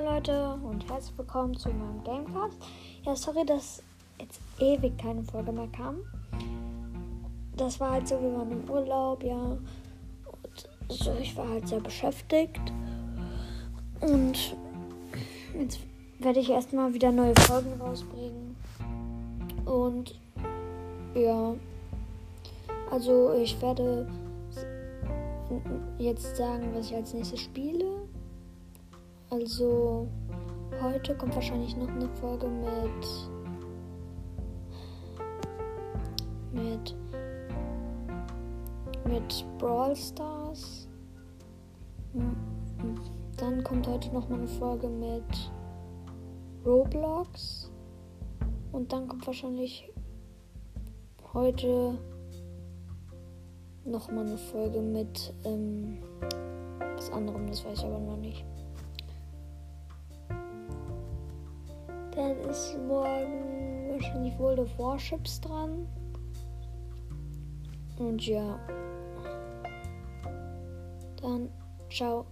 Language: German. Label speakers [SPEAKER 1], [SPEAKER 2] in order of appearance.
[SPEAKER 1] Leute und herzlich willkommen zu meinem Gamecast. Ja, sorry, dass jetzt ewig keine Folge mehr kam. Das war halt so, wir waren im Urlaub, ja. Und so, ich war halt sehr beschäftigt. Und jetzt werde ich erstmal wieder neue Folgen rausbringen. Und ja, also ich werde jetzt sagen, was ich als nächstes spiele. Also heute kommt wahrscheinlich noch eine Folge mit mit mit Brawl Stars. Dann kommt heute noch mal eine Folge mit Roblox und dann kommt wahrscheinlich heute noch mal eine Folge mit ähm, was anderem, das weiß ich aber noch nicht. Dann ist morgen wahrscheinlich World of Warships dran. Und ja. Dann ciao.